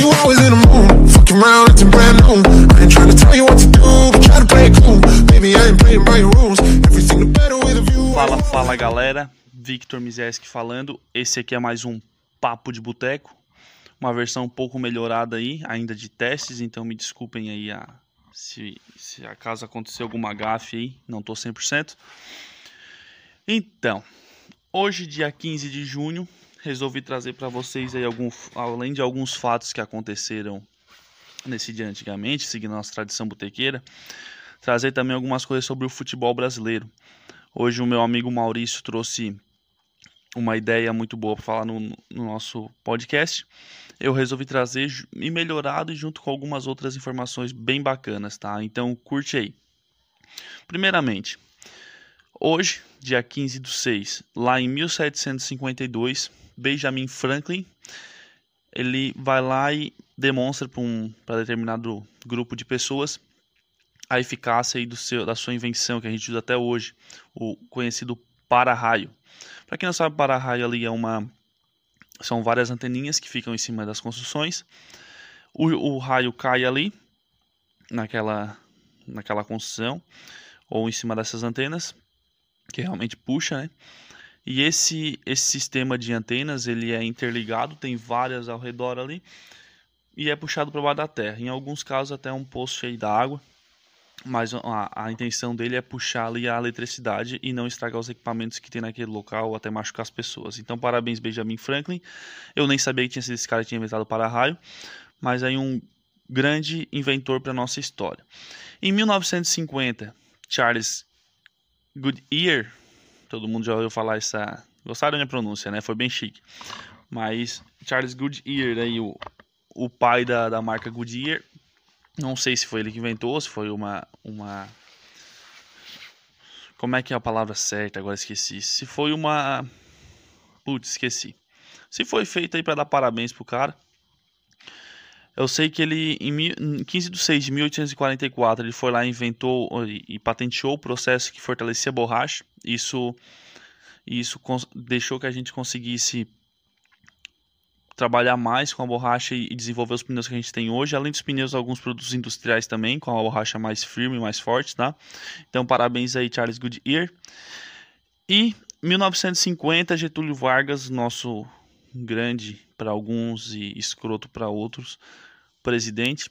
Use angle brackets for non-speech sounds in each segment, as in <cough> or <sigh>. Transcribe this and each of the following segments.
you always in the mood. Fucking around, acting brand new. I ain't trying to tell you what to do, but try to play it cool. Baby, I ain't playing by your rules. Everything the better with a view. Fala, fala galera, Victor Mizeski falando. Esse aqui é mais um Papo de Boteco, uma versão um pouco melhorada aí, ainda de testes, então me desculpem aí a, se, se acaso acontecer alguma gafe aí, não tô 100%. Então, hoje, dia 15 de junho, resolvi trazer para vocês aí algum, além de alguns fatos que aconteceram nesse dia antigamente, seguindo a nossa tradição botequeira, trazer também algumas coisas sobre o futebol brasileiro. Hoje o meu amigo Maurício trouxe uma ideia muito boa para falar no, no, nosso podcast. Eu resolvi trazer e melhorado junto com algumas outras informações bem bacanas, tá? Então curte aí. Primeiramente, hoje, dia 15 do 6, lá em 1752, Benjamin Franklin, ele vai lá e demonstra para um determinado grupo de pessoas a eficácia aí do seu, da sua invenção que a gente usa até hoje, o conhecido para-raio. Para quem não sabe, para-raio ali é uma são várias anteninhas que ficam em cima das construções. O, o raio cai ali naquela naquela construção ou em cima dessas antenas que realmente puxa, né? E esse, esse sistema de antenas ele é interligado, tem várias ao redor ali e é puxado para baixo da terra. Em alguns casos até um poço cheio d'água, mas a, a, intenção dele é puxar ali a eletricidade e não estragar os equipamentos que tem naquele local ou até machucar as pessoas. Então parabéns Benjamin Franklin. Eu nem sabia que tinha sido esse cara que tinha inventado o para-raio, mas aí um grande inventor para nossa história. Em 1950, Charles Goodyear Todo mundo já ouviu falar essa. Gostaram da minha pronúncia, né? Foi bem chique. Mas Charles Goodyear, aí, o, o pai da, da marca Goodyear, não sei se foi ele que inventou, se foi uma, uma. Como é que é a palavra certa? Agora esqueci. Se foi uma. Putz, esqueci. Se foi feito aí para dar parabéns pro cara. Eu sei que ele, em 15 de 6 de 1844, ele foi lá e inventou e patenteou o processo que fortalecia a borracha. Isso, isso deixou que a gente conseguisse trabalhar mais com a borracha e desenvolver os pneus que a gente tem hoje, além dos pneus, alguns produtos industriais também, com a borracha mais firme, mais forte, tá? Então, parabéns aí, Charles Goodyear. E 1950, Getúlio Vargas, nosso grande para alguns e escroto para outros, presidente,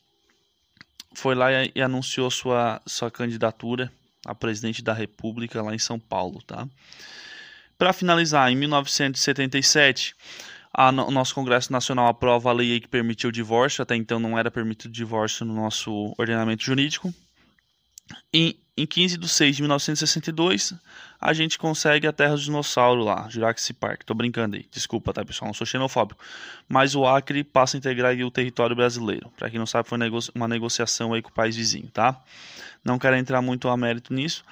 foi lá e, anunciou sua, sua candidatura a presidente da República lá em São Paulo, tá? Para finalizar, em 1977, a, o nosso Congresso Nacional aprova a lei que permitiu o divórcio, até então não era permitido divórcio no nosso ordenamento jurídico. E em 15 de 6 de 1962, a gente consegue a terra do dinossauro lá, Jurassic Park. Tô brincando aí, desculpa, tá, pessoal? Não sou xenofóbico. Mas o Acre passa a integrar o território brasileiro. Para quem não sabe, foi uma negociação aí com o país vizinho, tá? Não quero entrar muito a mérito nisso.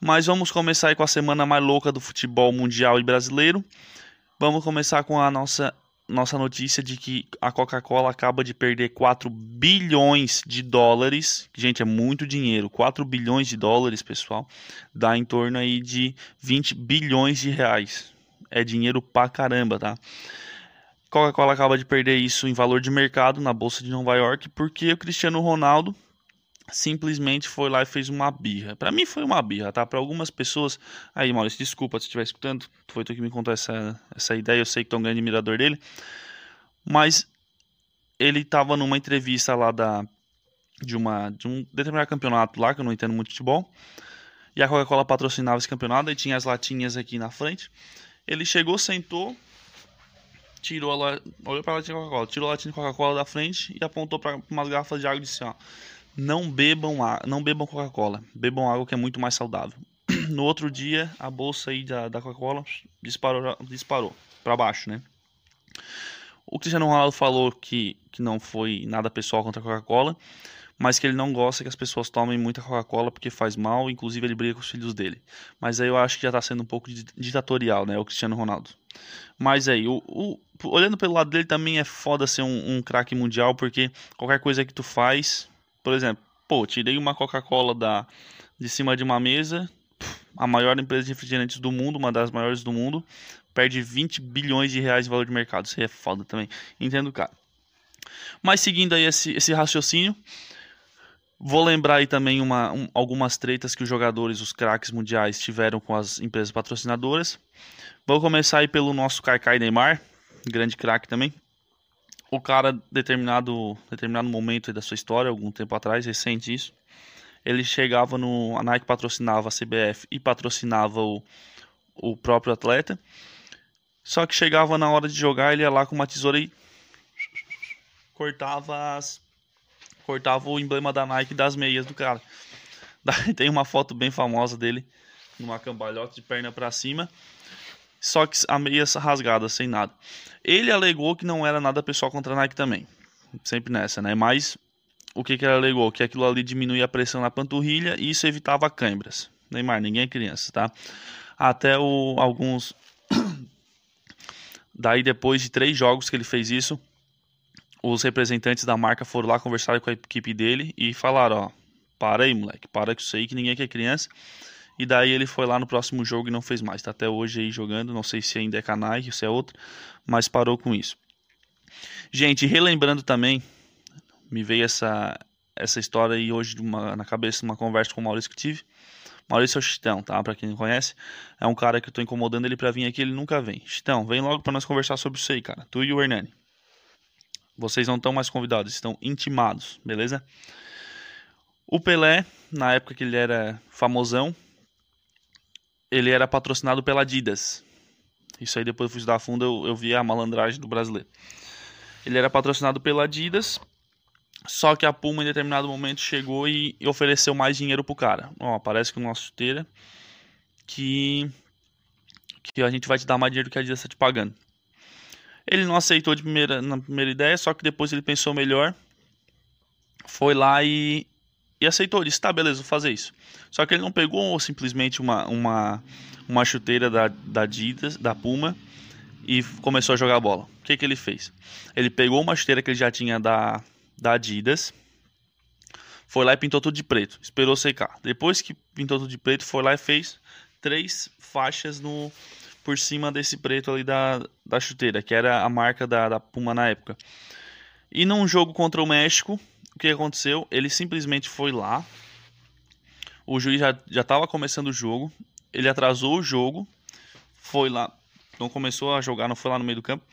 Mas vamos começar aí com a semana mais louca do futebol mundial e brasileiro. Vamos começar com a nossa nossa notícia de que a Coca-Cola acaba de perder 4 bilhões de dólares. Gente, é muito dinheiro. 4 bilhões de dólares, pessoal, dá em torno aí de 20 bilhões de reais. É dinheiro pra caramba, tá? Coca-Cola acaba de perder isso em valor de mercado na bolsa de Nova York porque o Cristiano Ronaldo simplesmente foi lá e fez uma birra. Para mim foi uma birra, tá? Para algumas pessoas, aí Maurício, desculpa se estiver escutando, foi tu que me contou essa, essa ideia, eu sei que tu é um grande admirador dele, mas ele tava numa entrevista lá da de uma de um determinado campeonato lá que eu não entendo muito de futebol. E a Coca-Cola patrocinava esse campeonato e tinha as latinhas aqui na frente. Ele chegou, sentou, tirou a olhou para a latinha de Coca-Cola, tirou a latinha de Coca-Cola da frente e apontou para umas garrafas de água e disse: ó, não bebam, não bebam Coca-Cola, bebam água que é muito mais saudável. <clears throat> No outro dia, a bolsa aí da, da Coca-Cola disparou, disparou para baixo, né? O Cristiano Ronaldo falou que, que não foi nada pessoal contra a Coca-Cola, mas que ele não gosta que as pessoas tomem muita Coca-Cola porque faz mal, inclusive ele briga com os filhos dele. Mas aí eu acho que já tá sendo um pouco ditatorial, né, o Cristiano Ronaldo. Mas aí, o, o olhando pelo lado dele também é foda ser um, um craque mundial, porque qualquer coisa que tu faz, por exemplo, pô, tirei uma Coca-Cola da de cima de uma mesa, a maior empresa de refrigerantes do mundo, uma das maiores do mundo, perde 20 bilhões de reais de valor de mercado. Isso é foda também. Entendo, cara. Mas seguindo aí esse, esse raciocínio, vou lembrar aí também uma, um, algumas tretas que os jogadores, os craques mundiais tiveram com as empresas patrocinadoras. Vou começar aí pelo nosso Kaká Neymar, grande craque também. O cara, determinado, determinado momento da sua história, algum tempo atrás, recente isso, ele chegava no. A Nike patrocinava a CBF e patrocinava o, o próprio atleta. Só que chegava na hora de jogar, ele ia lá com uma tesoura e cortava as cortava o emblema da Nike das meias do cara. <laughs> Daí tem uma foto bem famosa dele numa cambalhota de perna para cima, só que a meia rasgada, sem nada. Ele alegou que não era nada pessoal contra a Nike também. Sempre nessa, né? Mas o que, que ele alegou? Que aquilo ali diminuía a pressão na panturrilha e isso evitava câimbras. Neymar, ninguém é criança, tá? Até o, alguns. <coughs> Daí, depois de três jogos que ele fez isso, os representantes da marca foram lá conversar com a equipe dele e falaram: Ó, para aí, moleque, para com isso aí que ninguém quer criança. E daí ele foi lá no próximo jogo e não fez mais. Tá até hoje aí jogando, não sei se ainda é canais, se é outro, mas parou com isso. Gente, relembrando também, me veio essa essa história aí hoje uma, na cabeça uma conversa com o Maurício que tive. Maurício é o Chitão, tá? Pra quem não conhece, é um cara que eu tô incomodando ele pra vir aqui, ele nunca vem. Chitão, vem logo pra nós conversar sobre isso aí, cara. Tu e o Hernani. Vocês não estão mais convidados, estão intimados, beleza? O Pelé, na época que ele era famosão, ele era patrocinado pela Adidas. Isso aí depois eu fui estudar a fundo, eu, eu vi a malandragem do brasileiro. Ele era patrocinado pela Adidas só que a Puma em determinado momento chegou e, ofereceu mais dinheiro pro cara. Ó, parece que o nosso chuteira que que a gente vai te dar mais dinheiro que a Adidas está te pagando. Ele não aceitou de primeira, na primeira ideia, só que depois ele pensou melhor, foi lá e, e aceitou. Disse: tá, beleza, vou fazer isso. Só que ele não pegou simplesmente uma, uma, uma chuteira da, da Adidas, da Puma, e começou a jogar bola. O que, que ele fez? Ele pegou uma chuteira que ele já tinha da, da Adidas. Foi lá e pintou tudo de preto. Esperou secar. Depois que pintou tudo de preto, foi lá e fez três faixas no por cima desse preto ali da, da chuteira, que era a marca da, da Puma na época. E num jogo contra o México, que aconteceu? Ele simplesmente foi lá. O juiz já estava começando o jogo. Ele atrasou o jogo. Foi lá. Não começou a jogar, não foi lá no meio do campo.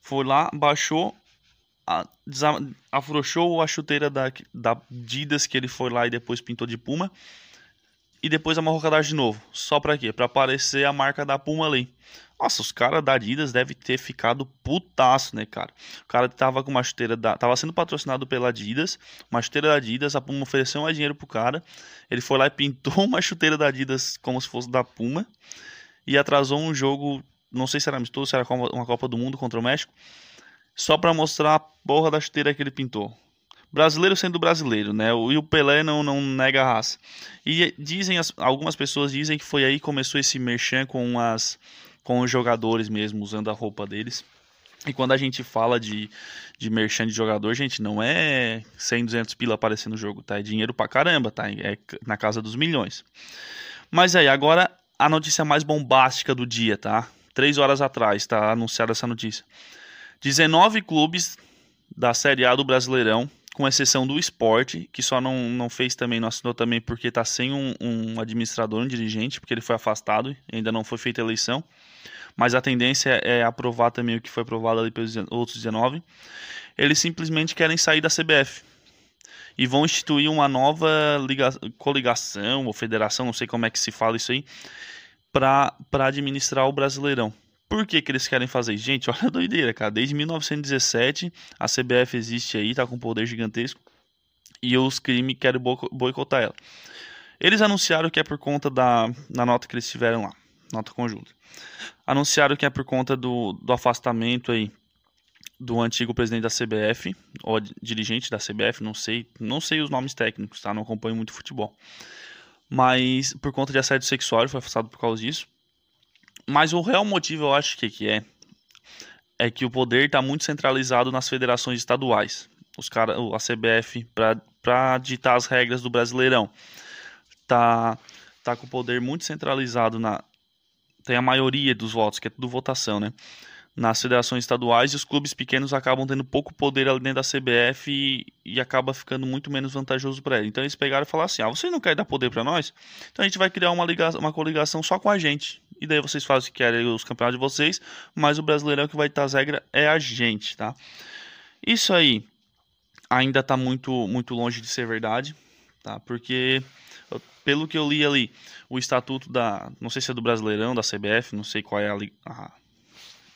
Foi lá, baixou afrouxou a chuteira da, da Adidas que ele foi lá e depois pintou de Puma. E depois amarrou o cadastro de novo. Só pra quê? Pra aparecer a marca da Puma ali. Nossa, os caras da Adidas devem ter ficado putaço, né, cara? O cara tava com uma chuteira da. Tava sendo patrocinado pela Adidas. Uma chuteira da Adidas. A Puma ofereceu mais dinheiro pro cara. Ele foi lá e pintou <laughs> uma chuteira da Adidas como se fosse da Puma. E atrasou um jogo. Não sei se era amistoso, se era uma Copa do Mundo contra o México só para mostrar a porra da chuteira que ele pintou. Brasileiro sendo brasileiro, né? E o Pelé não, não nega a raça. E dizem, algumas pessoas dizem que foi aí que começou esse merchan com, as, com os jogadores mesmo, usando a roupa deles. E quando a gente fala de, de merchan de jogador, gente, não é 100, 200 pila aparecendo no jogo, tá? É dinheiro pra caramba, tá? É na casa dos milhões. Mas aí, agora a notícia mais bombástica do dia, tá? Três horas atrás, tá anunciada essa notícia. 19 clubes da Série A do Brasileirão, com exceção do esporte, que só não, não fez também, não assinou também porque está sem um, um, administrador, um dirigente, porque ele foi afastado, ainda não foi feita a eleição. Mas a tendência é aprovar também o que foi aprovado ali pelos outros 19. Eles simplesmente querem sair da CBF e vão instituir uma nova liga, coligação ou federação, não sei como é que se fala isso aí, para administrar o Brasileirão. Por que, que eles querem fazer isso? Gente, <laughs> olha a doideira, cara. Desde 1917, a CBF existe aí, tá com um poder gigantesco. E os crimes querem boicotar ela. Eles anunciaram que é por conta da na nota que eles tiveram lá, nota conjunta. Anunciaram que é por conta do, do afastamento aí do antigo presidente da CBF, ou dirigente da CBF, não sei, não sei os nomes técnicos, tá? Não acompanho muito futebol. Mas por conta de assédio sexual, foi afastado por causa disso. Mas o real motivo, eu acho que, que é, é que o poder está muito centralizado nas federações estaduais. Os cara, a CBF, para ditar as regras do Brasileirão, tá, tá com o poder muito centralizado na. Tem a maioria dos votos, que é tudo votação, né? Nas federações estaduais e os clubes pequenos acabam tendo pouco poder ali dentro da CBF e, e acaba ficando muito menos vantajoso para eles. Então eles pegaram e falaram assim: ah, vocês não querem dar poder para nós? Então a gente vai criar uma, ligação, uma coligação só com a gente. E daí vocês fazem o que querem os campeonatos de vocês, mas o Brasileirão que vai estar as regras é a gente, tá? Isso aí ainda está muito, muito longe de ser verdade, tá? Porque pelo que eu li ali, o estatuto da, não sei se é do Brasileirão, da CBF, não sei qual é a, a,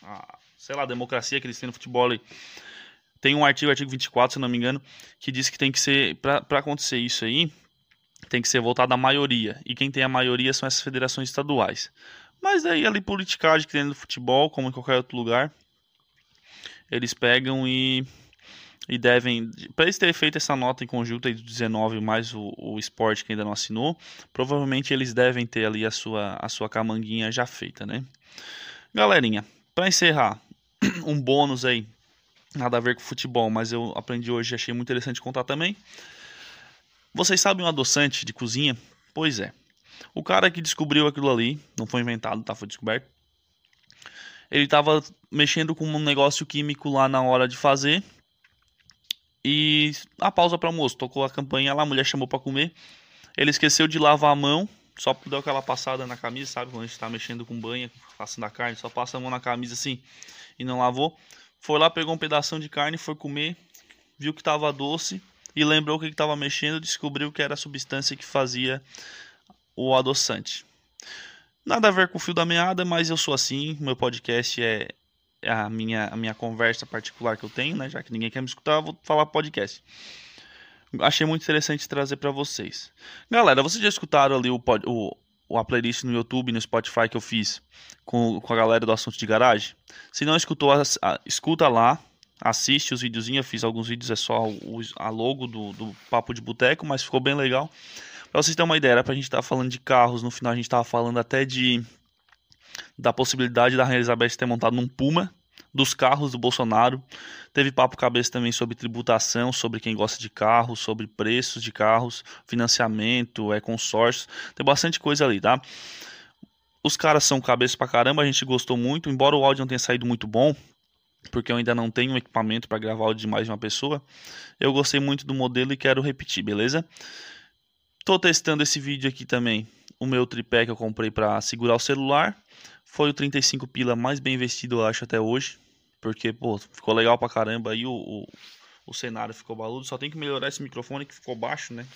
a sei lá, a democracia que eles têm no futebol ali. Tem um artigo, artigo 24, se não me engano, que diz que tem que ser, para acontecer isso aí, tem que ser votado a maioria. E quem tem a maioria são essas federações estaduais. Mas aí ali politicagem que tem no futebol, como em qualquer outro lugar, eles pegam e e devem, para eles terem feito essa nota em conjunto aí do 19 mais o, o esporte que ainda não assinou, provavelmente eles devem ter ali a sua, a sua camanguinha já feita, né? Galerinha, para encerrar, <clears throat> um bônus aí, nada a ver com futebol, mas eu aprendi hoje e achei muito interessante contar também. Vocês sabem um adoçante de cozinha? Pois é. O cara que descobriu aquilo ali, não foi inventado, tá? Foi descoberto. Ele estava mexendo com um negócio químico lá na hora de fazer e a pausa para almoço, tocou a campanha lá, a mulher chamou para comer. Ele esqueceu de lavar a mão, só deu aquela passada na camisa, sabe? Quando a gente tá mexendo com banha, passando a carne, só passa a mão na camisa assim e não lavou. Foi lá, pegou um pedaço de carne, foi comer, viu que tava doce e lembrou que estava mexendo, descobriu que era a substância que fazia o adoçante. Nada a ver com o fio da meada, mas eu sou assim, meu podcast é a minha, a minha conversa particular que eu tenho, né? Já que ninguém quer me escutar, eu vou falar podcast. Achei muito interessante trazer para vocês. Galera, vocês já escutaram ali o, o, a playlist no YouTube, no Spotify que eu fiz com, com a galera do Assunto de Garagem? Se não escutou, a, a, escuta lá, assiste os videozinhos. Eu fiz alguns vídeos, é só o, a logo do, do Papo de Boteco, mas ficou bem legal. Pra vocês terem uma ideia, era pra gente estar tá falando de carros, no final a gente tava falando até de da possibilidade da Rainha Elizabeth ter montado num Puma, dos carros do Bolsonaro. Teve papo cabeça também sobre tributação, sobre quem gosta de carros, sobre preços de carros, financiamento, é consórcio. Tem bastante coisa ali, tá? Os caras são cabeça pra caramba, a gente gostou muito, embora o áudio não tenha saído muito bom, porque eu ainda não tenho equipamento para gravar áudio de mais de uma pessoa. Eu gostei muito do modelo e quero repetir, beleza? Tô testando esse vídeo aqui também, o meu tripé que eu comprei para segurar o celular foi o 35 pila mais bem investido, eu acho, até hoje. Porque, pô, ficou legal pra caramba. Aí o, o, o cenário ficou baludo. Só tem que melhorar esse microfone que ficou baixo, né?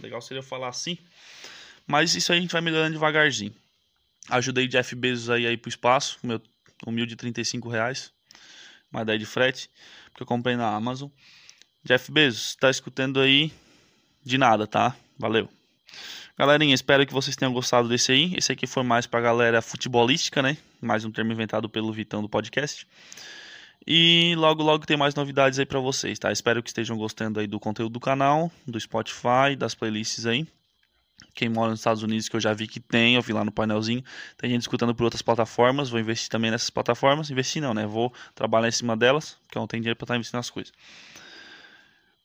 Legal seria eu falar assim. Mas isso aí a gente vai melhorando devagarzinho. Ajudei Jeff Bezos aí, aí pro espaço. Meu humilde 35 reais. Mas daí de frete. Porque eu comprei na Amazon. Jeff Bezos, tá escutando aí? De nada, tá? Valeu. Galerinha, espero que vocês tenham gostado desse aí. Esse aqui foi mais pra galera futebolística, né? Mais um termo inventado pelo Vitão do podcast. E logo, logo tem mais novidades aí para vocês, tá? Espero que estejam gostando aí do conteúdo do canal, do Spotify, das playlists aí. Quem mora nos Estados Unidos, que eu já vi que tem, eu vi lá no painelzinho. Tem gente escutando por outras plataformas. Vou investir também nessas plataformas. Investir não, né? Vou trabalhar em cima delas, porque eu não tenho dinheiro pra estar investindo nas coisas.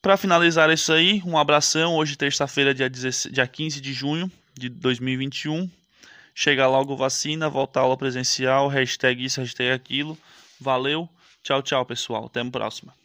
Para finalizar isso aí, um abração. Hoje, terça-feira, dia, dia 15 de junho de 2021. Chega logo vacina, volta a aula presencial, hashtag isso, hashtag aquilo. Valeu, tchau, tchau, pessoal. Até a próxima.